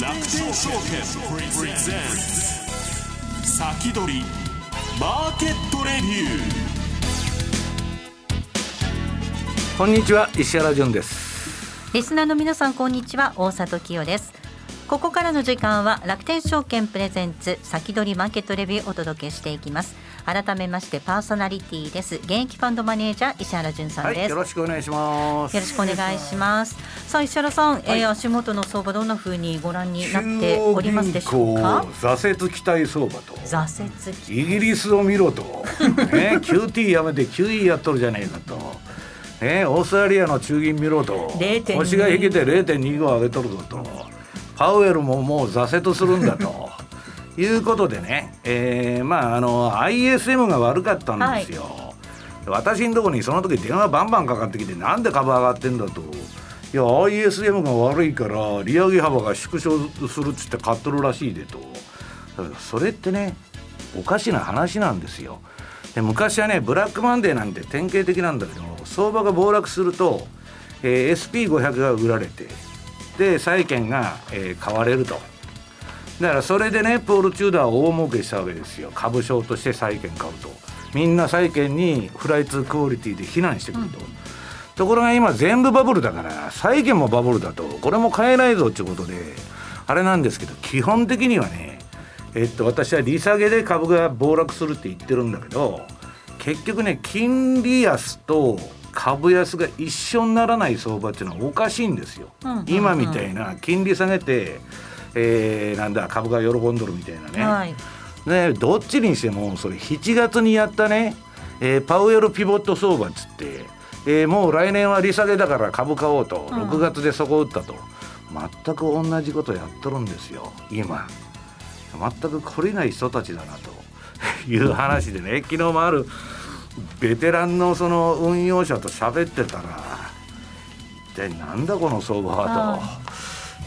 楽天証券プレゼンツ先取りマーケットレビュー。こんにちは石原潤です。リスナーの皆さんこんにちは。大里清です。ここからの時間は楽天証券プレゼンツ先取りマーケットレビューをお届けしていきます。改めましてパーソナリティです。現役ファンドマネージャー石原潤さんです、はい、よろしくお願いします。よろしくお願いします。さあ石原さん、はい、えー、足元の相場どんな風にご覧になっておりますでしょうか？挫折期待相場と。挫折イギリスを見ろと。ね QT やめて QE やっとるじゃねえかと。ね、オーストラリアの中銀見ろと。腰が引けて0.25上げとるぞと。パウエルももう挫折するんだということでね、えー、まああの ISM が悪かったんですよ、はい、私のところにその時電話バンバンかかってきてなんで株上がってんだと。いや ISM が悪いから利上げ幅が縮小するっつって買っとるらしいでと。それってねおかしな話なんですよ。で昔はねブラックマンデーなんて典型的なんだけど相場が暴落すると、えー、SP500 が売られてで債券が、えー、買われるとだからそれでねポール・チューダーは大儲けしたわけですよ。株商として債券買うと。みんな債券にフライツクオリティで避難してくると、うん、ところが今全部バブルだから債券もバブルだと。これも買えないぞっていうことであれなんですけど基本的にはねえっと私は利下げで株が暴落するって言ってるんだけど結局ね金利安と株安が一緒にならない相場っていうのはおかしいんですよ、うんうんうん、今みたいな金利下げて、えー、なんだ株が喜んどるみたいなね。はい、ねどっちにしてもそれ7月にやったね、えー、パウエルピボット相場っつって、えー、もう来年は利下げだから株買おうと、うん、6月でそこ打ったと。全く同じことやっとるんですよ今。全く懲りない人たちだなと。いう話でね昨日もあるベテランのその運用者と喋ってたら一体なんだこの相場はと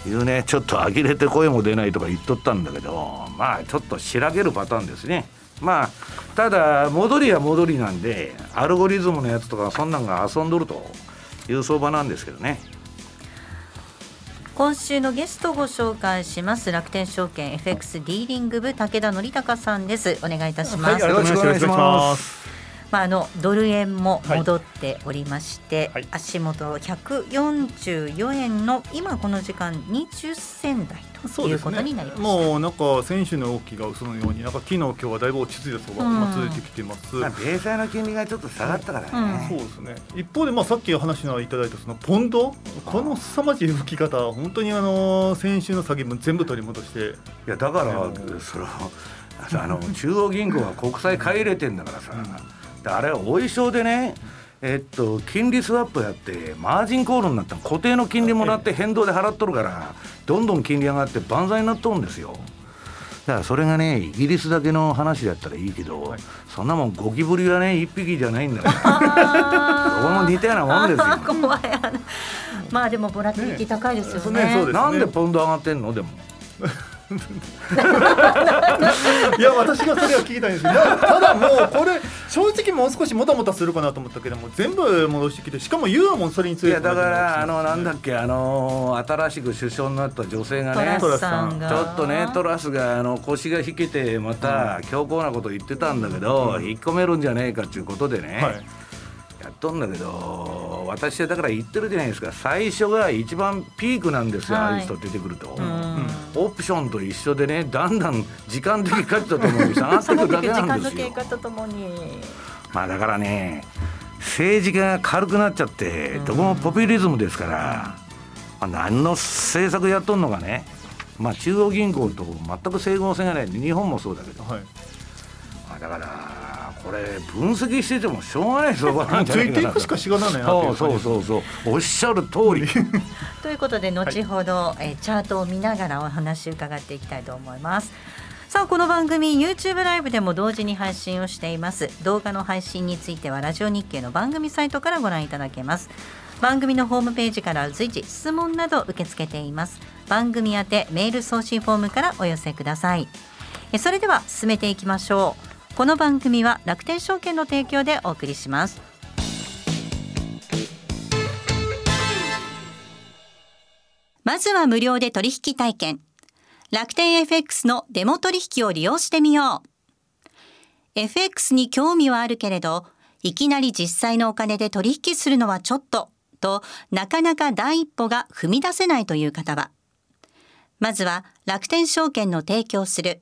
いうねちょっと呆れて声も出ないとか言っとったんだけどまあちょっとしらけるパターンですね。まあただ戻りは戻りなんでアルゴリズムのやつとかそんなんが遊んどるという相場なんですけどね。今週のゲストをご紹介します楽天証券 FX ディーリング部武田則孝さんですお願いいたします、はい、よろしくお願いしますまあ、あのドル円も戻っておりまして、はい、足元144円の今この時間20銭台ということになりまし、ね、もうなんか選手の動きが嘘のようになんか昨日今日はだいぶ落ち着いた相場が続いてきてます、まあ、米債の金利がちょっと下がったからね、うん、そうですね。一方でまあさっき話のいただいたそのポンドこの凄まじい吹き方本当にあの先週の詐欺分全部取り戻して。いやだからそのあの中央銀行は国債買い入れてんだからさ、うんあれはお衣装でねえっと、金利スワップやってマージンコールになった固定の金利もらって 変動で払っとるからどんどん金利上がって万歳になっとるんですよ。だからそれがねイギリスだけの話だったらいいけど、はい、そんなもんゴキブリはね一匹じゃないんだから そこも似たようなもんですよ 怖いまあでもボラティリティ高いですよね。ねね。なんでポンド上がってんの？でも いや私がそれは聞きたいんですけどただもうこれ正直もう少しもたもたするかなと思ったけども全部戻してきてしかもユアもそれについて。いやだからあのなんだっけあの新しく首相になった女性がねトラスさんちょっとねトラスがあの腰が引けてまた強硬なこと言ってたんだけど、うん、引っ込めるんじゃねえかっていうことでね、はい。やっとんだけど私はだから言ってるじゃないですか。最初が一番ピークなんですよ、はい、ああいう人出てくると、うん、オプションと一緒でねだんだん時間的価値 とともに。下がってくるだけなんですよまあだからね政治が軽くなっちゃってどこもポピュリズムですから、まあ、何の政策やっとんのかね。まあ中央銀行と全く整合性がない日本もそうだけど、はい、まあ、だからこれ分析しててもしょうがない相場なんじゃないかなついていくしかしがないなそうそうそうそう。おっしゃる通り。ということで後ほど、はい、えチャートを見ながらお話伺っていきたいと思います。さあこの番組 YouTube ライブでも同時に配信をしています。動画の配信についてはラジオ日経の番組サイトからご覧いただけます。番組のホームページから随時質問など受け付けています。番組宛てメール送信フォームからお寄せください。それでは進めていきましょうこの番組は楽天証券の提供でお送りします。まずは無料で取引体験。楽天 FX のデモ取引を利用してみよう。FX に興味はあるけれどいきなり実際のお金で取引するのはちょっととなかなか第一歩が踏み出せないという方は。まずは楽天証券の提供する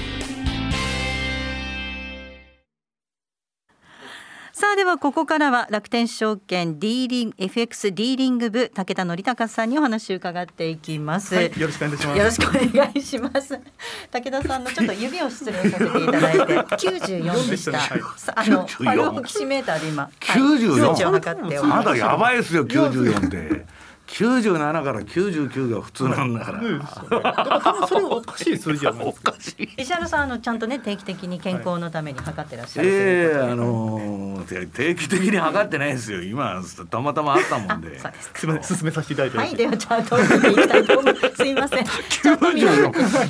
さあではここからは楽天証券ディーリン FX ディーリング部武田則隆さんにお話を伺っていきます、はい、よろしくお願いします。よろしくお願いします。武田さんのちょっと指を失礼させていただいて 94でした。あのパルオキシメーターで今94、はい、測ってまだやばいですよ94で。97から99が普通なんだから。うん、だかそれおかしい数字はおかしい。石原さんあのちゃんとね定期的に健康のために測ってらっしゃる、はい、ええー、あのー、定期的に測ってないですよ。今たまたまあったもんで。すすみません進めさせていただいて。はいではチャートを見ていきたいと思 います。すみません。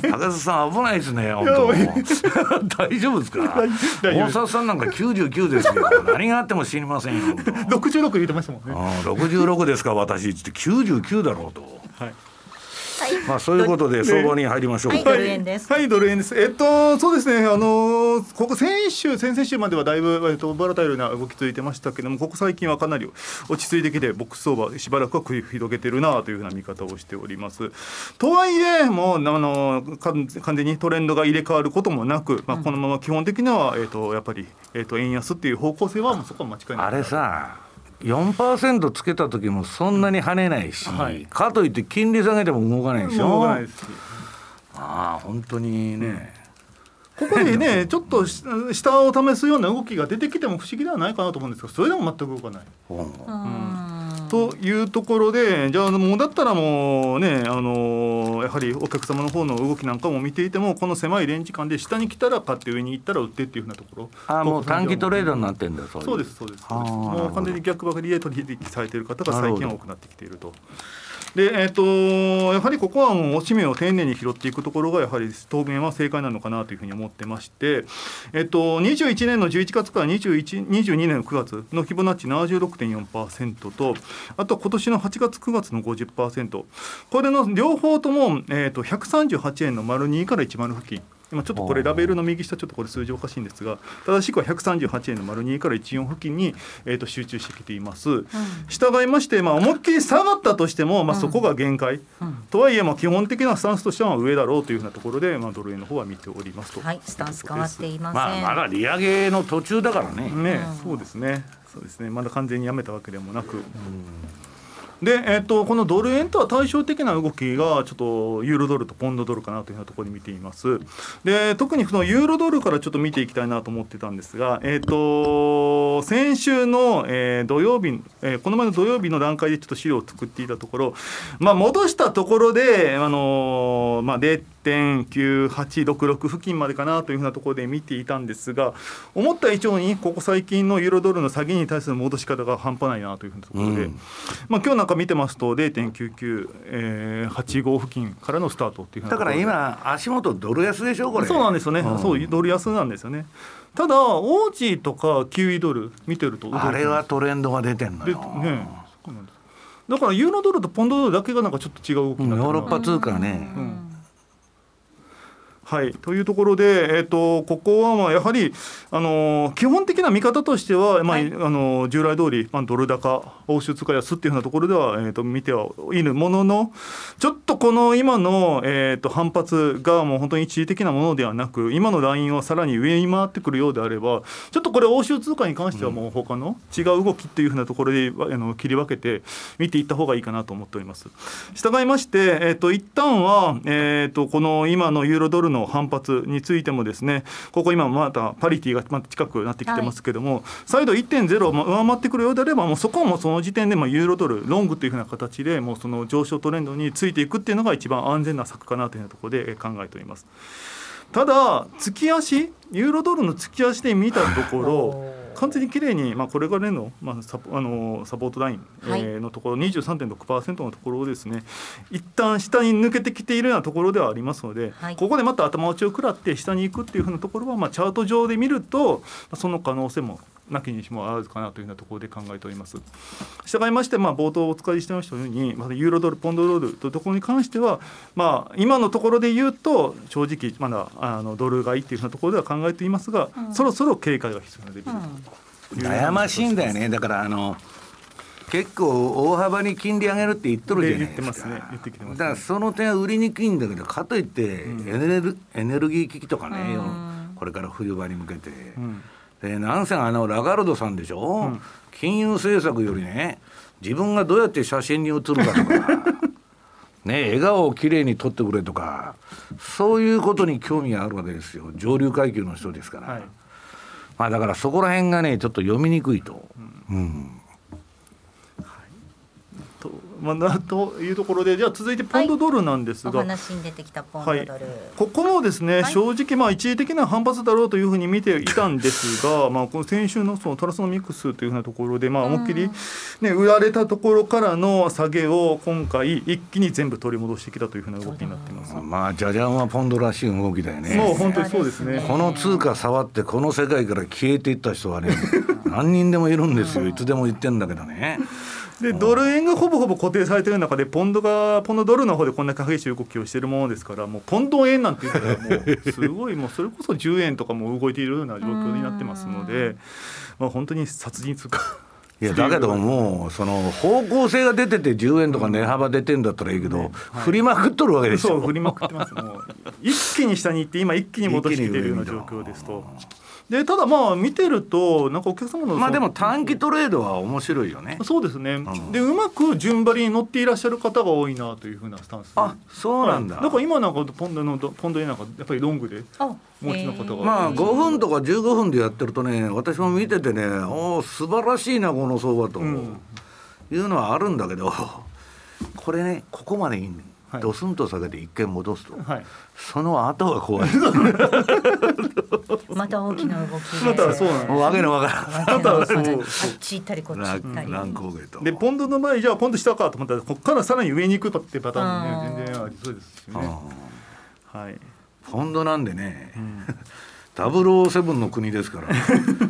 高田さん危ないですね 本当。大丈夫ですか？大沢さんなんか99ですよ。何があっても知りませんよ。66言ってましたもんね。ああ66ですか私って99だろうと。はいまあそういうことで相場に入りましょう。はい、ドル円です。はい、ドル円です。えっとそうですね。あのここ先週先々週まではだいぶえっとバラタイルな動き続いてましたけども、ここ最近はかなり落ち着いてきてボックス相場しばらくは繰り広げてるなというふうな見方をしております。とはいえもうあの完全にトレンドが入れ替わることもなく、まあこのまま基本的にはえっとやっぱりえっと円安っていう方向性はもうそこは間違いない。あれさ。4%つけた時もそんなに跳ねないし、はい、かといって金利下げても動かないでしょ。動かないです。ああ本当にね、ここでねちょっと下を試すような動きが出てきても不思議ではないかなと思うんですがそれでも全く動かない。うんというところでじゃあもうだったらもうねあのやはりお客様の方の動きなんかも見ていてもこの狭いレンジ間で下に来たら買って上に行ったら売ってっていうふうなところ。あもう短期トレードになってんだそうですそうです。もう完全に逆ばかりで取引されている方が最近は多くなってきていると。でえーと、やはりここはもう使命を丁寧に拾っていくところがやはり当面は正解なのかなというふうに思ってまして、えーと、21年の11月から21 22年の9月のフィボナッチ76.4%とあと今年の8月9月の50%これの両方とも、えーと、と138円の丸2から1丸付近。今ちょっとこれラベルの右下ちょっとこれ数字おかしいんですが正しくは138円の丸2から14付近に、えー、と集中してきています、うん、従いまして、まあ、思いっきり下がったとしても、まあ、そこが限界、うん、とはいえ、まあ、基本的なスタンスとしては上だろうというふうなところで、まあ、ドル円の方は見ておりますと。はいスタンス変わっていません、まあ、まだ利上げの途中だからね。ね、うん、そうですね。そうですね。まだ完全にやめたわけでもなく、うんで、えーと、このドル円とは対照的な動きがちょっとユーロドルとポンドドルかなというようなところに見ています。で特にそのユーロドルからちょっと見ていきたいなと思ってたんですが、えーと、先週の、えー、土曜日、えー、この前の土曜日の段階でちょっと資料を作っていたところ、まあ、戻したところで、あのー、まあ、1.9866付近までかなというふうなところで見ていたんですが思った以上にここ最近のユーロドルの下げに対する戻し方が半端ないなというふうなところで、うん、まあ、今日なんか見てますと0.9985、えー、付近からのスタートっていうだから今足元ドル安でしょこれ。そうなんですよね、うん、そうドル安なんですよね。ただオージーとかキウイドル見てるとあれはトレンドが出てんのよ、ね、だからユーロドルとポンドドルだけがなんかちょっと違う。動きになってヨーロッパ通貨ね、うんはい、というところで、えーと、ここはまあやはり、あの基本的な見方としては、まあ、はい、あの従来通り、まあ、ドル高、欧州通貨安っていうふうなところでは、えーと、見てはいるものの、ちょっとこの今の、えーと、反発がもう本当に一時的なものではなく、今のラインをさらに上に回ってくるようであれば、ちょっとこれ、欧州通貨に関しては、もう他の違う動きっていうふうなところであの切り分けて見ていった方がいいかなと思っております。従いまして、えー、と一旦は、えー、とこの今のユーロドルの反発についてもですねここ今またパリティがまた近くなってきてますけども、はい、再度1.0を上回ってくるようであればもうそこはもうその時点でまあユーロドルロングというふうな形でもうその上昇トレンドについていくっていうのが一番安全な策かなというようなところで考えております。ただ月足ユーロドルの月足で見たところ 完全にきれいに、まあ、これが例の,、まあ、サポあのサポートライン、はい、えー、のところ23.6%のところをですね。一旦下に抜けてきているようなところではありますので、はい、ここでまた頭打ちを食らって下に行くっていうふうなところは、まあ、チャート上で見るとその可能性もなきにしもあらずかなというようなところで考えております。従いまして、まあ、冒頭お使いしてましたように、ま、ユーロドル、ポンドドルというところに関しては、まあ、今のところで言うと、正直、まだあのドル買いっていうふうなところでは考えていますが、うん、そろそろ警戒が必要なレベル、うん、悩ましいんだよね、だからあの結構大幅に金利上げるって言っとるじゃないですか。ね、言ってきてます、ね、だからその点は売りにくいんだけど、かといってエネル、エネルギー危機とかね、これから冬場に向けて。でなんせあのラガルドさんでしょ、うん、金融政策よりね自分がどうやって写真に写るかとか。ね笑顔をきれいに撮ってくれとか。そういうことに興味があるわけですよ。上流階級の人ですから、はい、まあだからそこら辺がねちょっと読みにくいと。うん、うんまあ、というところでじゃあ続いてポンドドルなんですが、はい、話に出てきたポンドドル、はい、ここもですね、はい、正直まあ一時的な反発だろうというふうに見ていたんですが、まあ、この先週のそのトラスのミックスというふうなところで、まあ、思いっきり、ね、売られたところからの下げを今回一気に全部取り戻してきたというふうな動きになっています。まあじゃじゃんはポンドらしい動きだよね。もう本当にそうですね。この通貨触ってこの世界から消えていった人はね何人でもいるんですよいつでも言ってんだけどね。でドル円がほぼほぼ固定されてる中でポンドがポンドドルの方でこんな激しい動きをしているものですからもうポンド円なんて言ったらもうすごいもうそれこそ10円とかも動いているような状況になってますので、まあ、本当に殺人通貨。いやだけどもうその方向性が出てて10円とか値幅出てんだったらいいけど、うんはい、振りまくっとるわけですよ。そう振りまくってます。もう一気に下に行って今一気に戻してきてるような状況ですと。でただまあ見てるとなんかお客様のまあでも短期トレードは面白いよね。そうですね、うん、でうまく順張りに乗っていらっしゃる方が多いなというふうなスタンス。あそうなんだ、はい、だから今なんかポンドのポンド円なんかやっぱりロングで？持ちの方が。まあ5分とか15分でやってるとね私も見ててねおお素晴らしいなこの相場と、うん、いうのはあるんだけどこれねここまでいいんだドスンと下げて一回戻すと、はい、その後が怖い。また大きな動きまたそうなんわけのわからん。またそうこっち行ったりこっち行ったり。乱高下とでポンドの場合じゃあポンド下かと思ったらここからさらに上に行くってパターンもね全然ありそうですしね。はい。ポンドなんでね、ダブルオーセブンの国ですから。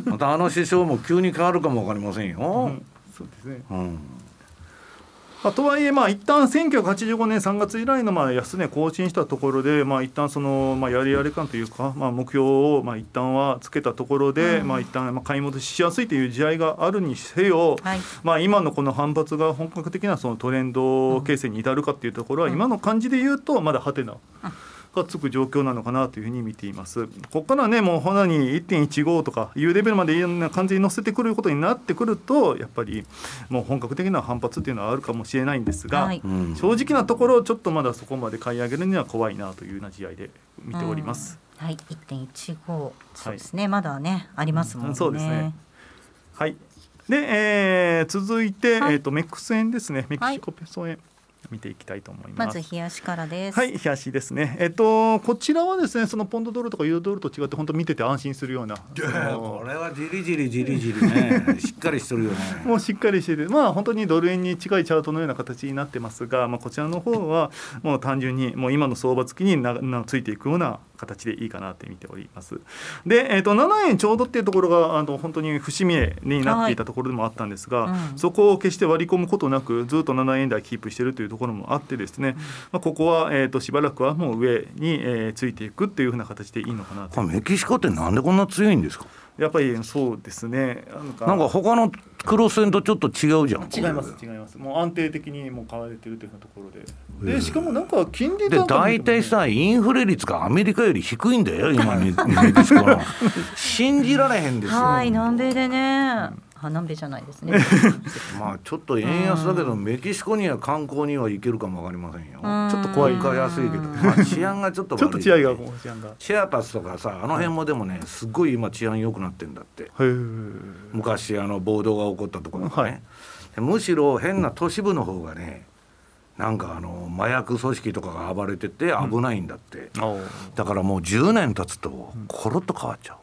またあの首相も急に変わるかもわかりませんよ、うん、そうですね、うんまあ、とはいえ、まあ一旦1985年3月以来のまあ安値更新したところで、まあ一旦そのまあやりやり感というか、まあ、目標をまあ一旦はつけたところで、うん、まあ一旦まあ買い戻ししやすいという地合いがあるにせよ、はい、まあ今のこの反発が本格的なそのトレンド形成に至るかっていうところは、今の感じで言うとまだはてな。うんがつく状況なのかなというふうに見ています。ここからねもうほなに1.15とかいうレベルまで完全に乗せてくることになってくるとやっぱりもう本格的な反発っていうのはあるかもしれないんですが、はい、正直なところちょっとまだそこまで買い上げるには怖いなというような試合で見ております。はい、1.15そうですね、はい、まだねありますもんね。そうですね。はい。で、えー、続いて、はい、えっ、ー、とメックス円ですね、メキシコペソ円。見ていきたいと思います。まず冷やしからです。はい、冷やしですね。えっとこちらはですね、そのポンドドルとかユーロドルと違って本当見てて安心するような。これはじりじりじりじりね、しっかりしてるよね。もうしっかりしてて、まあ本当にドル円に近いチャートのような形になってますが、まあこちらの方はもう単純にもう今の相場付きにななついていくような形でいいかなって見ております。で、えー、と7円ちょうどっていうところがあの本当に節目になっていたところでもあったんですが、はいうん、そこを決して割り込むことなくずっと7円台キープしているというところもあってですね、うん、まあ、ここは、えー、としばらくはもう上に、えー、ついていくっていうふうな形でいいのかなと。メキシコってなんでこんな強いんですか？やっぱりそうですね。なんか。他のクロス線とちょっと違うじゃん。違います違います。もう安定的にもう買われてるというところで。でしかもなんか金利で大体さインフレ率がアメリカより低いんだよ今 信じられへんですよ。はい南米でね、うん南米じゃないですね。まあちょっと円安だけど、メキシコには観光には行けるかもわかりませんよ。ちょっと怖いか安いけど、まあ、治安がちょっとちょっと治安が治安がシェアパスとかさあの辺もでもねすごい今治安良くなってんだって。昔あの暴動が起こったところがね、はい、むしろ変な都市部の方がねなんかあの麻薬組織とかが暴れてて危ないんだって、うん、だからもう10年経つとコロッと変わっちゃう。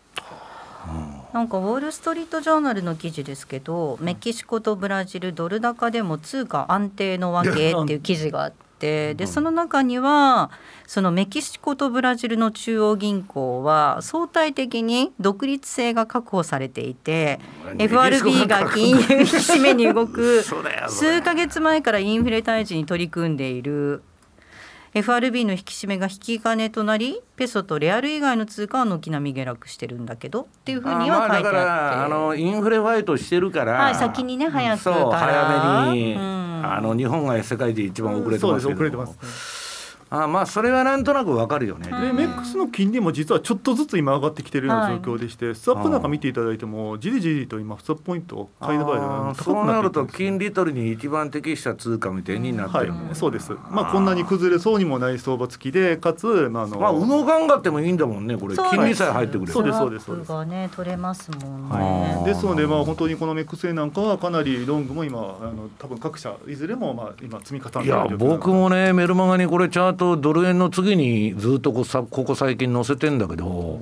なんかウォール・ストリート・ジャーナルの記事ですけどメキシコとブラジルドル高でも通貨安定のわけっていう記事があって。でその中にはそのメキシコとブラジルの中央銀行は相対的に独立性が確保されていて FRB が金融引き締めに動く 数か月前からインフレ退治に取り組んでいる FRB の引き締めが引き金となりペソとレアル以外の通貨は軒並み下落してるんだけどっていうふうには書いてあって、あ、あのインフレファイトしてるから、はい、先にね早くから早めに、うん、あの日本が世界で一番遅れてますけど、うん、遅れてます、ねあまあそれはなんとなくわかるよね。で、メックスの金利も実はちょっとずつ今上がってきてるような状況でして、はい、スワップなんか見ていただいてもじりじりと今スワップポイント買いの場合そうなると金利取りに一番適した通貨みたいになってる、はい、そうです。まあこんなに崩れそうにもない相場付きでかつまああのまあ動かんがってもいいんだもんねこれ。金利さえ入ってくれそうです。そうですそうです。がね取れますもんね。はい、ですのでまあ本当にこのメックスなんかはかなりロングも今あの多分各社いずれもまあ今積み重ねていや僕もねメルマガにこれチャートドル円の次にずっとこさここ最近載せてんだけど、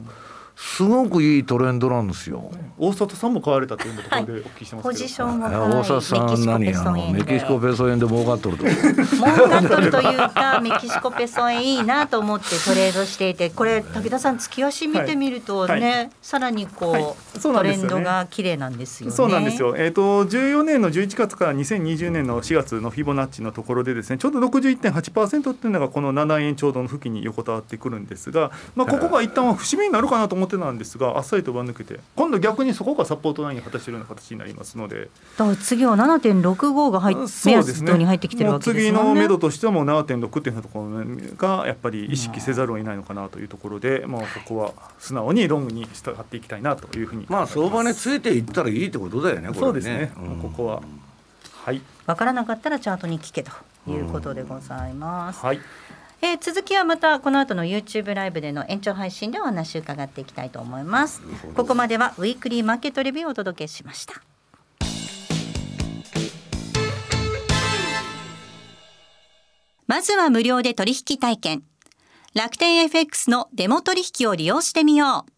すごくいいトレンドなんですよ。大里さんも買われたというところでお聞きしてますポジションは、大里さん何？あのメキシコペソ円で儲かっとると。儲かっとるというか メキシコペソ円いいなと思ってトレードしていて、これ武田さん月足見てみるとね、はい、さらにこう、はい、トレンドが綺麗なんですよね。そうなんですよ。えっ、ー、と14年の11月から2020年の4月のフィボナッチのところでですね、ちょうど61.8%っていうのがこの7円ちょうどの付近に横たわってくるんですが、まあここが一旦は節目になるかなと思ってたんですが、あっさりとば抜けて、今度逆にそこがサポートラインを果たしているような形になりますので。だから次は7.65が入って目安に入ってきてるわけですね。次の目処としてはもう7.6っていうところがやっぱり意識せざるを得ないのかなというところで、まあここは素直にロングに従っていきたいなというふうにまあ相場についていったらいいってことだよね。ねそうですね。うん、ここははい。わからなかったらチャートに聞けということでございます。はい。えー、続きはまたこの後の YouTube ライブでの延長配信でお話を伺っていきたいと思いますここまではウィークリーマーケットレビューをお届けしましたまずは無料で取引体験楽天 FX のデモ取引を利用してみよう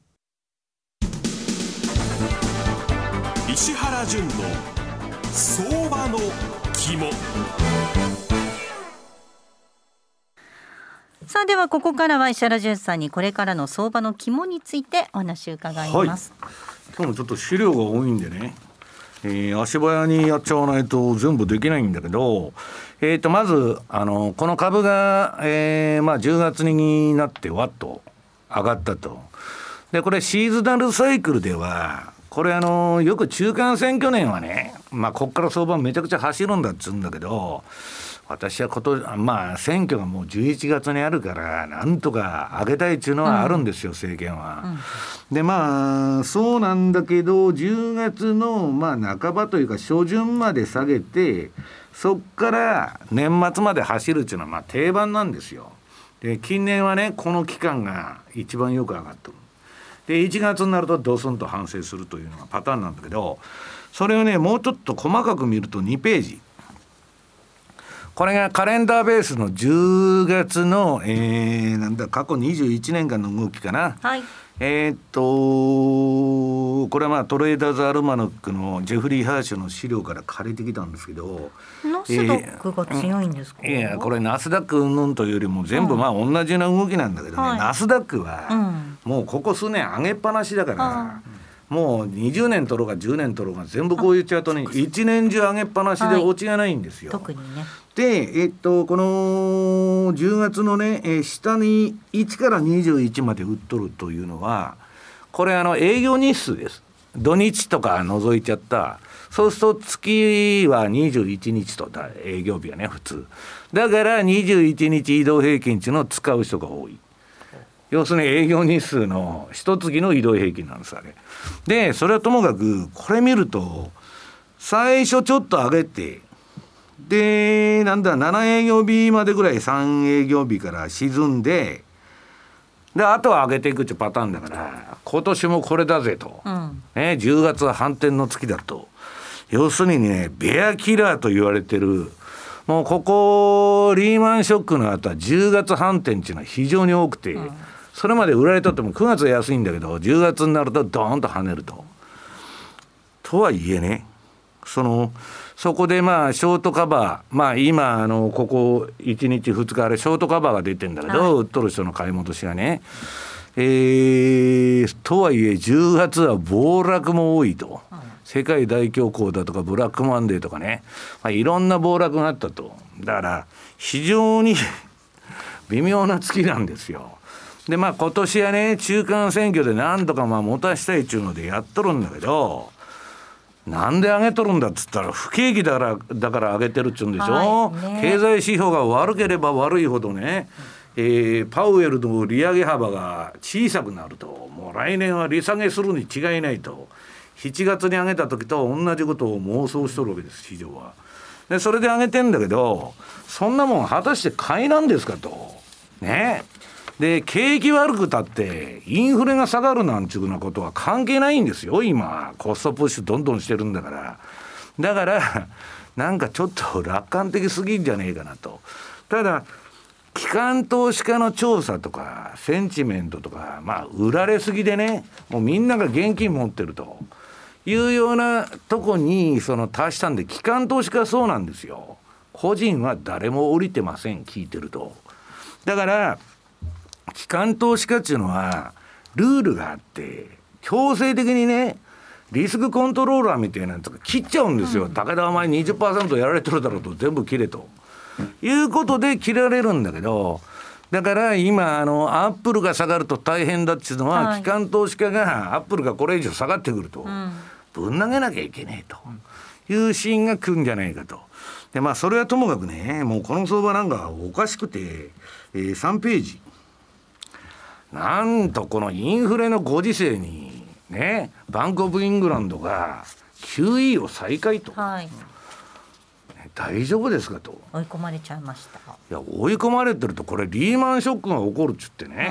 石原淳の相場の肝。さあではここからは石原淳さんにこれからの相場の肝についてお話を伺います、はい、今日もちょっと資料が多いんでね。えー、足早にやっちゃわないと全部できないんだけど、えー、とまずあのこの株が、えーまあ、10月になってわっと上がったと。でこれシーズナルサイクルではこれあのよく中間選挙年はねまあこっから相場めちゃくちゃ走るんだっつうんだけど私はことまあ選挙がもう11月にあるからなんとか上げたいっていうのはあるんですよ、うん、政権は。うん、でまあそうなんだけど10月のまあ半ばというか初旬まで下げてそっから年末まで走るっていうのはまあ定番なんですよ。で近年はねこの期間が一番よく上がってる。で1月になるとドスンと反省するというのがパターンなんだけどそれをねもうちょっと細かく見ると2ページ。これがカレンダーベースの10月の、えー、なんだ過去21年間の動きかな。はい、えー、っとこれはまあトレーダーズ・アルマノックのジェフリー・ハーシュの資料から借りてきたんですけどナスダックが強いんですか、えー、いやこれナスダックうんというよりも全部まあ同じような動きなんだけどね、はい、ナスダックはもうここ数年上げっぱなしだから。もう20年取ろうが10年取ろうが全部こういうチャートに一年中上げっぱなしで落ちがないんですよ。はい、特にねで、えっと、この10月のね、えー、下に1から21まで売っとるというのはこれあの営業日数です。土日とか除いちゃった。そうすると月は21日とだ営業日はね普通。だから21日移動平均値の使う人が多い。要するに営業日数の一月の移動平均なんですあれ。でそれはともかくこれ見ると最初ちょっと上げてでなんだ7営業日までぐらい3営業日から沈んでであとは上げていくっていうパターンだから今年もこれだぜと、うん、ね、10月は反転の月だと。要するにねベアキラーと言われてるもうここリーマンショックの後は10月反転っていうのは非常に多くて、うん、それまで売られとっても9月は安いんだけど10月になるとドーンと跳ねると。とはいえねそのそこでまあショートカバーまあ今あのここ1日2日あれショートカバーが出てんだけど、はい、売っとる人の買い戻しがね。えー、とはいえ10月は暴落も多いと、世界大恐慌だとかブラックマンデーとかね、まあ、いろんな暴落があったと。だから非常に 微妙な月なんですよ。でまあ今年はね中間選挙でなんとかまあ持たしたいっちゅうのでやっとるんだけどなんで上げとるんだっつったら不景気だからだから上げてるっちゅうんでしょ、はいね、経済指標が悪ければ悪いほどね、えー、パウエルの利上げ幅が小さくなるともう来年は利下げするに違いないと7月に上げた時と同じことを妄想しとるわけです市場は。でそれで上げてんだけどそんなもん果たして買いなんですかと。ねで景気悪くたってインフレが下がるなんちゅうなことは関係ないんですよ。今コストプッシュどんどんしてるんだから。だからなんかちょっと楽観的すぎんじゃねえかなと。ただ機関投資家の調査とかセンチメントとかまあ売られすぎでねもうみんなが現金持ってると。いうようなとこにその達したんで機関投資家はそうなんですよ。個人は誰も降りてません聞いてると。だから機関投資家っていうのはルールがあって強制的にねリスクコントローラーみたいなやつが切っちゃうんですよ、うん、武田お前20%やられてるだろうと全部切れと、いうことで切られるんだけどだから今あのアップルが下がると大変だっていうのは、はい、機関投資家がアップルがこれ以上下がってくると、うん、ぶん投げなきゃいけねえと。いうシーンが来るんじゃないかと。でまあそれはともかくねもうこの相場なんかおかしくて、えー、3ページなんとこのインフレのご時世にねバンク・オブ・イングランドが QE を再開と、はい、大丈夫ですかと。追い込まれちゃいました。いや追い込まれてるとこれリーマンショックが起こるっつってね、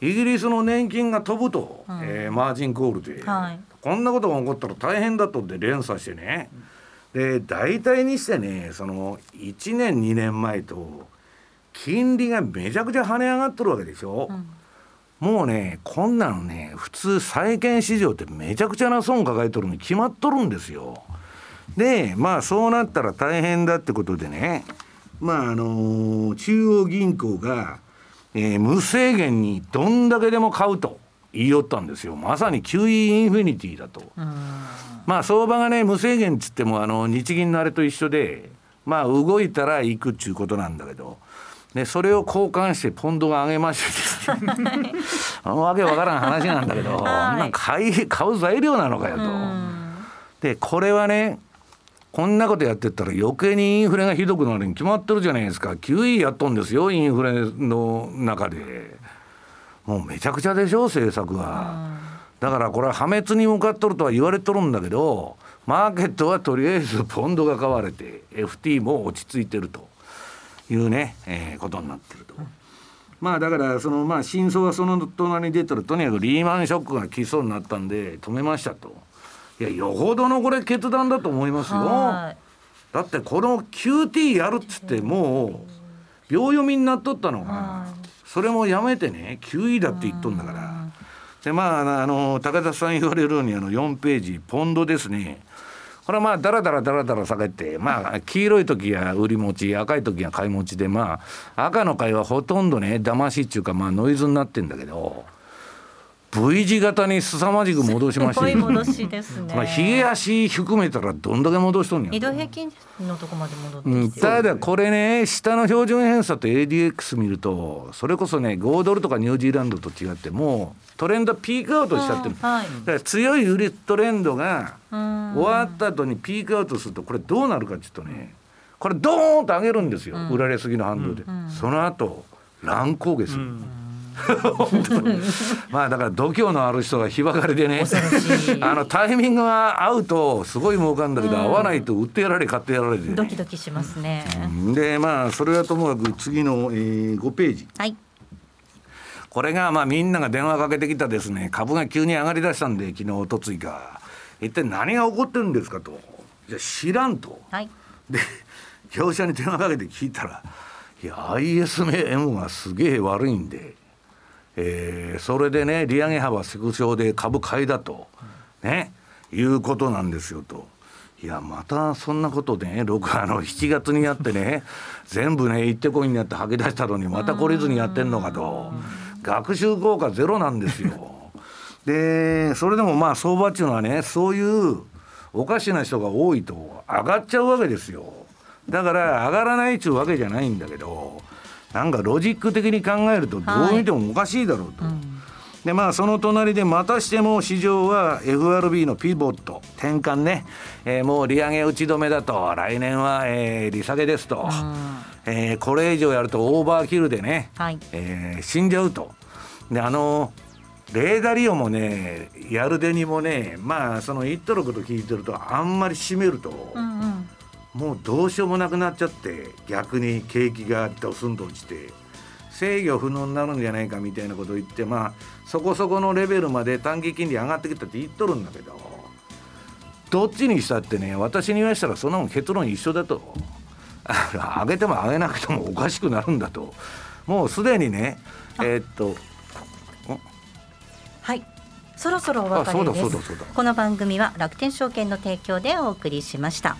うん、イギリスの年金が飛ぶと、うん、えー、マージンコールで、はい、こんなことが起こったら大変だとで連鎖してね、で大体にしてねその1年2年前と金利がめちゃくちゃ跳ね上がってるわけでしょ。うんもうねこんなのね普通債券市場ってめちゃくちゃな損抱えとるに決まっとるんですよ。でまあそうなったら大変だってことでねまああのー、中央銀行が、えー、無制限にどんだけでも買うと言いよったんですよまさに QE インフィニティだと。まあ相場がね無制限っつってもあの日銀のあれと一緒でまあ動いたら行くっちゅうことなんだけど。でそれを交換してポンドが上げましてですね。わけわからん話なんだけど、はい、買い買う材料なのかよと。でこれはねこんなことやってったら余計にインフレがひどくなるに決まってるじゃないですか。QE やっとんですよインフレの中で。もうめちゃくちゃでしょ政策は、だからこれは破滅に向かっとるとは言われとるんだけどマーケットはとりあえずポンドが買われて FT も落ち着いてるというね、えー、ことになってると。まあだからそのまあ真相はその隣に出てるとにかくリーマンショックが来そうになったんで止めましたと。いやよほどのこれ決断だと思いますよ。だってこの QT やるっつってもう秒読みになっとったのがそれもやめてね QE だって言っとんだから。でまああの高田さん言われるようにあの4ページポンドですね。これはまあだらだらだらだら下げてまあ黄色い時は売り持ち赤い時は買い持ちでまあ赤の買いはほとんどね騙しっていうかまあノイズになってんだけど。V 字型に凄まじく戻しました戻しですね。まあ髭足含めたらどんだけ戻しとんや。移動平均のとこまで戻って、うん、ただこれね下の標準偏差と ADX 見るとそれこそね5ドルとかニュージーランドと違ってもうトレンドピークアウトしちゃってる、はい、だから強い売りトレンドが終わった後にピークアウトするとこれどうなるかちょっとねこれドーンと上げるんですよ、売られすぎの反動で、その後乱高下する。まあだから度胸のある人が日ばかりでねあのタイミングが合うとすごい儲かるんだけど、うん、合わないと売ってやられ買ってやられて、ね、ドキドキしますね、でまあそれはともかく次の、えー、5ページ、はい、これがまあみんなが電話かけてきたですね。株が急に上がりだしたんで昨日おとついか。一体何が起こってるんですかと。じゃ知らんと、はい、で業者に電話かけて聞いたらいや ISM がすげえ悪いんでえー、それでね利上げ幅縮小で株買いだと、ね、いうことなんですよと。いやまたそんなことでね6あの7月にやってね 全部ね行ってこいになって吐き出したのにまた懲りずにやってんのかと学習効果ゼロなんですよ。でそれでもまあ相場っていうのはねそういうおかしな人が多いと上がっちゃうわけですよ。だから上がらないっちゅうわけじゃないんだけどなんかロジック的に考えるとどう見てもおかしいだろうと。はいうん、でまあその隣でまたしても市場は FRB のピボット。転換ね、えー、もう利上げ打ち止めだと。来年は、えー、利下げですと、うん、えー、これ以上やるとオーバーキルでね、はい、えー、死んじゃうと。であのレーダーリオもねやるでにもねまあその言っとること聞いてるとあんまり締めると。うんうんもうどうしようもなくなっちゃって逆に景気がドスンと落ちて制御不能になるんじゃないかみたいなことを言ってまあそこそこのレベルまで短期金利上がってきたって言っとるんだけどどっちにしたってね私に言わしたらそんなもん結論一緒だと。上げても上げなくてもおかしくなるんだと。もうすでにねえー、っとはい。そろそろお別れです。この番組は楽天証券の提供でお送りしました